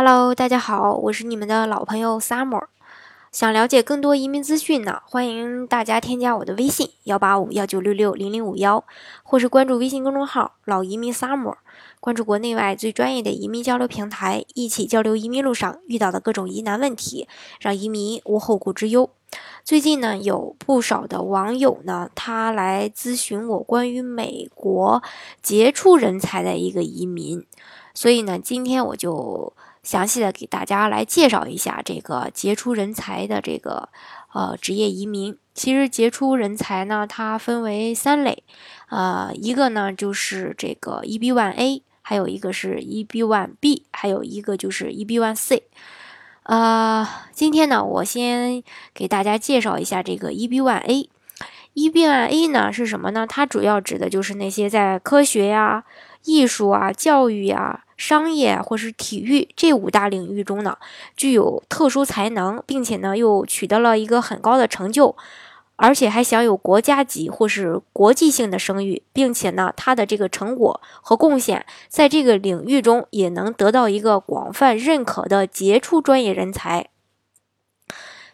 Hello，大家好，我是你们的老朋友 Summer。想了解更多移民资讯呢，欢迎大家添加我的微信幺八五幺九六六零零五幺，或是关注微信公众号“老移民 Summer”，关注国内外最专业的移民交流平台，一起交流移民路上遇到的各种疑难问题，让移民无后顾之忧。最近呢，有不少的网友呢，他来咨询我关于美国杰出人才的一个移民，所以呢，今天我就。详细的给大家来介绍一下这个杰出人才的这个呃职业移民。其实杰出人才呢，它分为三类，呃，一个呢就是这个 EB1A，还有一个是 EB1B，还有一个就是 EB1C。呃，今天呢，我先给大家介绍一下这个 EB1A EBIA 呢是什么呢？它主要指的就是那些在科学呀、艺术啊、教育呀。商业或是体育这五大领域中呢，具有特殊才能，并且呢又取得了一个很高的成就，而且还享有国家级或是国际性的声誉，并且呢他的这个成果和贡献在这个领域中也能得到一个广泛认可的杰出专业人才。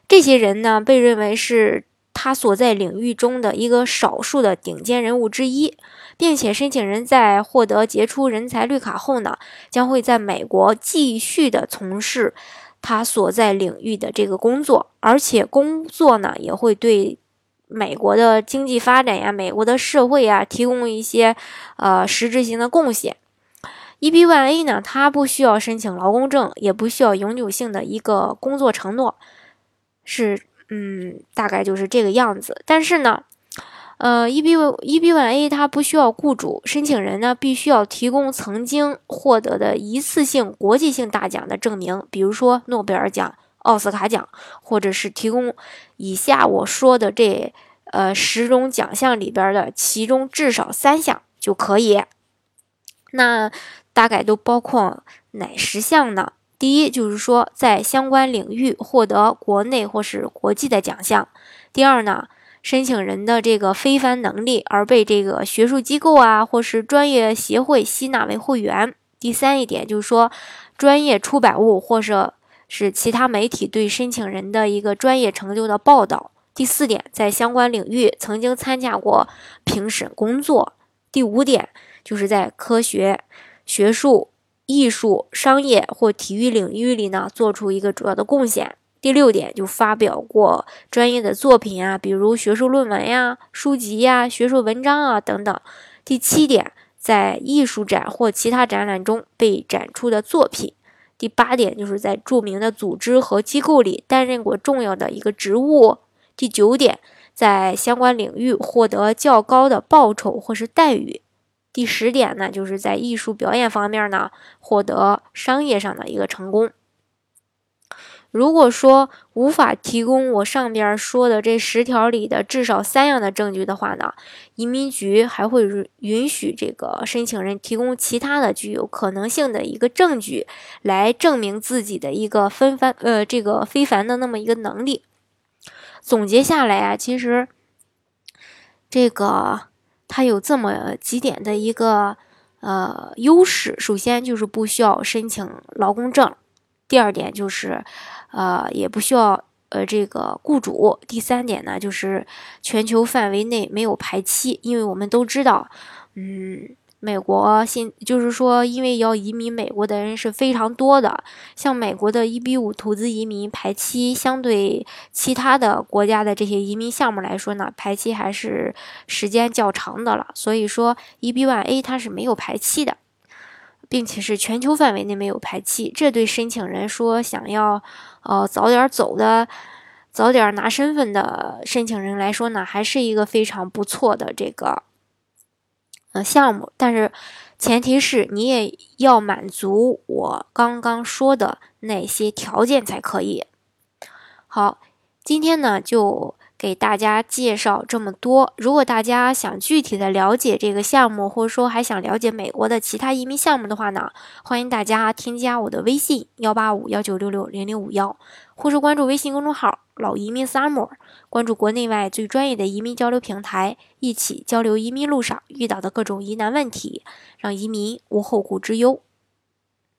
这些人呢被认为是。他所在领域中的一个少数的顶尖人物之一，并且申请人在获得杰出人才绿卡后呢，将会在美国继续的从事他所在领域的这个工作，而且工作呢也会对美国的经济发展呀、美国的社会呀提供一些呃实质性的贡献。EB1A 呢，它不需要申请劳工证，也不需要永久性的一个工作承诺，是。嗯，大概就是这个样子。但是呢，呃，EB EB1A 它不需要雇主，申请人呢必须要提供曾经获得的一次性国际性大奖的证明，比如说诺贝尔奖、奥斯卡奖，或者是提供以下我说的这呃十种奖项里边的其中至少三项就可以。那大概都包括哪十项呢？第一就是说，在相关领域获得国内或是国际的奖项。第二呢，申请人的这个非凡能力而被这个学术机构啊或是专业协会吸纳为会员。第三一点就是说，专业出版物或者是其他媒体对申请人的一个专业成就的报道。第四点，在相关领域曾经参加过评审工作。第五点，就是在科学、学术。艺术、商业或体育领域里呢，做出一个主要的贡献。第六点，就发表过专业的作品啊，比如学术论文呀、书籍呀、学术文章啊等等。第七点，在艺术展或其他展览中被展出的作品。第八点，就是在著名的组织和机构里担任过重要的一个职务。第九点，在相关领域获得较高的报酬或是待遇。第十点呢，就是在艺术表演方面呢，获得商业上的一个成功。如果说无法提供我上边说的这十条里的至少三样的证据的话呢，移民局还会允许这个申请人提供其他的具有可能性的一个证据，来证明自己的一个非凡呃这个非凡的那么一个能力。总结下来啊，其实这个。它有这么几点的一个呃优势，首先就是不需要申请劳工证，第二点就是呃也不需要呃这个雇主，第三点呢就是全球范围内没有排期，因为我们都知道，嗯。美国现就是说，因为要移民美国的人是非常多的，像美国的 EB 五投资移民排期，相对其他的国家的这些移民项目来说呢，排期还是时间较长的了。所以说，EB one A 它是没有排期的，并且是全球范围内没有排期，这对申请人说想要呃早点走的、早点拿身份的申请人来说呢，还是一个非常不错的这个。呃，项目，但是前提是你也要满足我刚刚说的那些条件才可以。好，今天呢就给大家介绍这么多。如果大家想具体的了解这个项目，或者说还想了解美国的其他移民项目的话呢，欢迎大家添加我的微信幺八五幺九六六零零五幺，或是关注微信公众号。老移民 summer，关注国内外最专业的移民交流平台，一起交流移民路上遇到的各种疑难问题，让移民无后顾之忧。